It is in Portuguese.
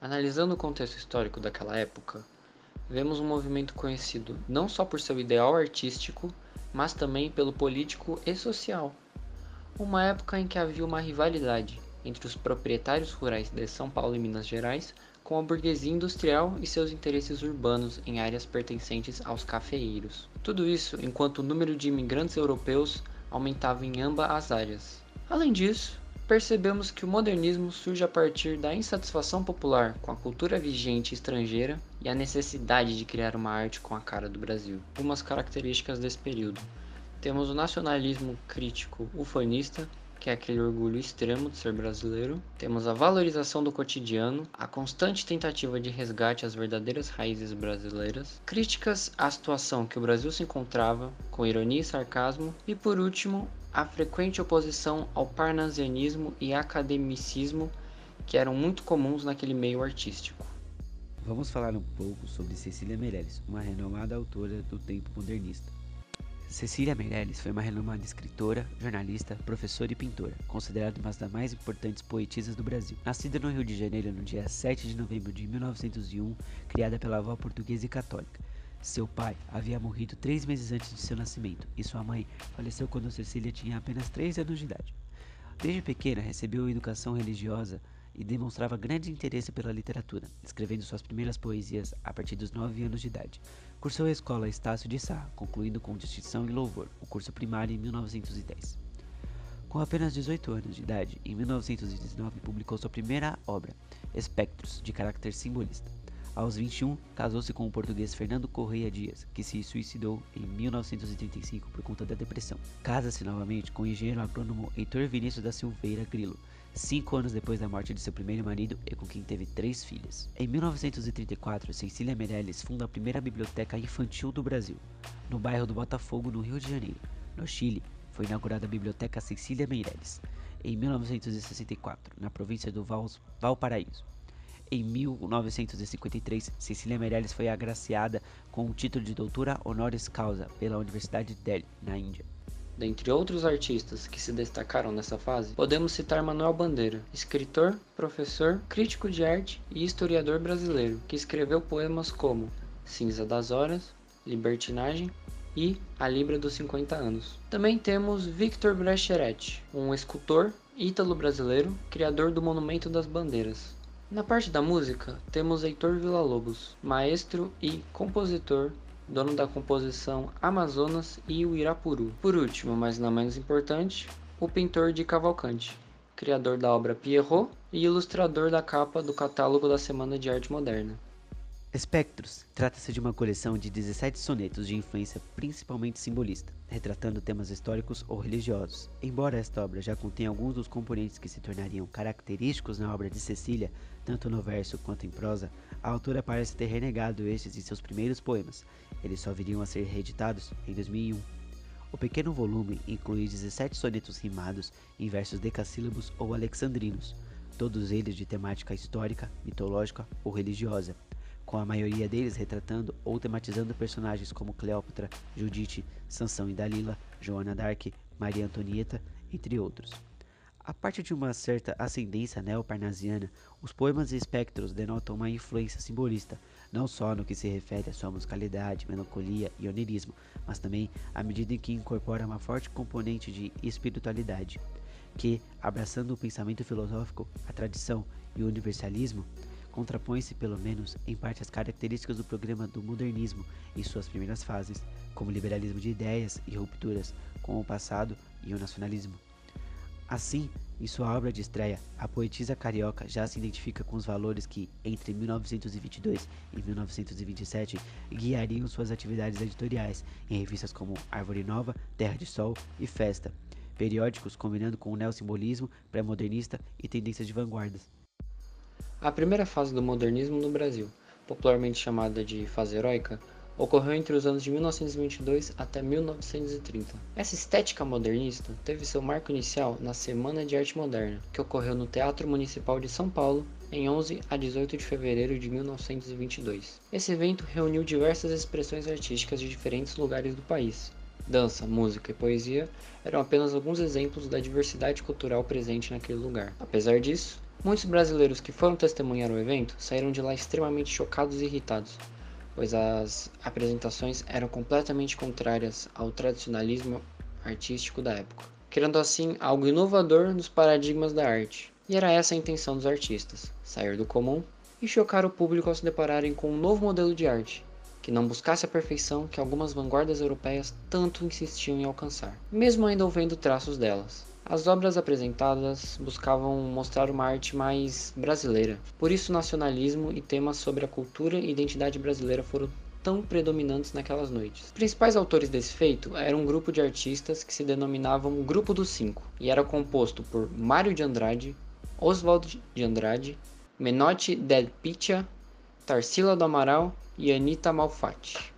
Analisando o contexto histórico daquela época, vemos um movimento conhecido não só por seu ideal artístico, mas também pelo político e social. Uma época em que havia uma rivalidade entre os proprietários rurais de São Paulo e Minas Gerais com a burguesia industrial e seus interesses urbanos em áreas pertencentes aos cafeeiros. Tudo isso enquanto o número de imigrantes europeus aumentava em ambas as áreas. Além disso, percebemos que o modernismo surge a partir da insatisfação popular com a cultura vigente estrangeira e a necessidade de criar uma arte com a cara do Brasil. Algumas características desse período. Temos o nacionalismo crítico ufanista, que é aquele orgulho extremo de ser brasileiro. Temos a valorização do cotidiano, a constante tentativa de resgate às verdadeiras raízes brasileiras, críticas à situação que o Brasil se encontrava, com ironia e sarcasmo, e por último, a frequente oposição ao parnasianismo e academicismo que eram muito comuns naquele meio artístico. Vamos falar um pouco sobre Cecília Meirelles, uma renomada autora do tempo modernista. Cecília Meirelles foi uma renomada escritora, jornalista, professora e pintora, considerada uma das mais importantes poetisas do Brasil. Nascida no Rio de Janeiro no dia 7 de novembro de 1901, criada pela avó portuguesa e católica. Seu pai havia morrido três meses antes de seu nascimento e sua mãe faleceu quando Cecília tinha apenas três anos de idade. Desde pequena recebeu educação religiosa e demonstrava grande interesse pela literatura, escrevendo suas primeiras poesias a partir dos 9 anos de idade. Cursou a escola Estácio de Sá, concluindo com distinção e louvor o curso primário em 1910. Com apenas 18 anos de idade, em 1919 publicou sua primeira obra, Espectros, de caráter simbolista. Aos 21, casou-se com o português Fernando Correia Dias, que se suicidou em 1935 por conta da depressão. Casa-se novamente com o engenheiro agrônomo Heitor Vinícius da Silveira Grilo, cinco anos depois da morte de seu primeiro marido e com quem teve três filhas. Em 1934, Cecília Meirelles funda a primeira biblioteca infantil do Brasil, no bairro do Botafogo, no Rio de Janeiro. No Chile, foi inaugurada a Biblioteca Cecília Meirelles, em 1964, na província do Val Valparaíso. Em 1953, Cecília Meirelles foi agraciada com o título de doutora honoris causa pela Universidade de Delhi, na Índia. Dentre outros artistas que se destacaram nessa fase, podemos citar Manuel Bandeira, escritor, professor, crítico de arte e historiador brasileiro, que escreveu poemas como Cinza das Horas, Libertinagem e A Libra dos 50 Anos. Também temos Victor Brecheret, um escultor ítalo-brasileiro, criador do Monumento das Bandeiras. Na parte da música, temos Heitor Villa-Lobos, maestro e compositor dono da composição Amazonas e o Irapuru. Por último, mas não menos importante, o pintor de Cavalcante, criador da obra Pierrot e ilustrador da capa do catálogo da Semana de Arte Moderna. Espectros trata-se de uma coleção de 17 sonetos de influência principalmente simbolista, retratando temas históricos ou religiosos. Embora esta obra já contenha alguns dos componentes que se tornariam característicos na obra de Cecília, tanto no verso quanto em prosa, a autora parece ter renegado estes em seus primeiros poemas. Eles só viriam a ser reeditados em 2001. O pequeno volume inclui 17 sonetos rimados em versos decassílabos ou alexandrinos, todos eles de temática histórica, mitológica ou religiosa com a maioria deles retratando ou tematizando personagens como Cleópatra, Judite, Sansão e Dalila, Joana d'Arc, Maria Antonieta, entre outros. A parte de uma certa ascendência neoparnasiana, os poemas e espectros denotam uma influência simbolista, não só no que se refere à sua musicalidade, melancolia e onirismo, mas também à medida em que incorpora uma forte componente de espiritualidade, que, abraçando o pensamento filosófico, a tradição e o universalismo, contrapõe-se pelo menos em parte às características do programa do modernismo em suas primeiras fases, como liberalismo de ideias e rupturas com o passado e o nacionalismo. Assim, em sua obra de estreia, a poetisa carioca já se identifica com os valores que, entre 1922 e 1927, guiariam suas atividades editoriais em revistas como Árvore Nova, Terra de Sol e Festa, periódicos combinando com o neossimbolismo pré-modernista e tendências de vanguardas. A primeira fase do modernismo no Brasil, popularmente chamada de fase heróica, ocorreu entre os anos de 1922 até 1930. Essa estética modernista teve seu marco inicial na Semana de Arte Moderna, que ocorreu no Teatro Municipal de São Paulo em 11 a 18 de fevereiro de 1922. Esse evento reuniu diversas expressões artísticas de diferentes lugares do país. Dança, música e poesia eram apenas alguns exemplos da diversidade cultural presente naquele lugar. Apesar disso, Muitos brasileiros que foram testemunhar o evento saíram de lá extremamente chocados e irritados, pois as apresentações eram completamente contrárias ao tradicionalismo artístico da época, criando assim algo inovador nos paradigmas da arte. E era essa a intenção dos artistas: sair do comum e chocar o público ao se depararem com um novo modelo de arte, que não buscasse a perfeição que algumas vanguardas europeias tanto insistiam em alcançar, mesmo ainda houvendo traços delas. As obras apresentadas buscavam mostrar uma arte mais brasileira, por isso nacionalismo e temas sobre a cultura e identidade brasileira foram tão predominantes naquelas noites. Os principais autores desse feito eram um grupo de artistas que se denominavam Grupo dos Cinco, e era composto por Mário de Andrade, Oswald de Andrade, Menotti del Picchia, Tarsila do Amaral e Anita Malfatti.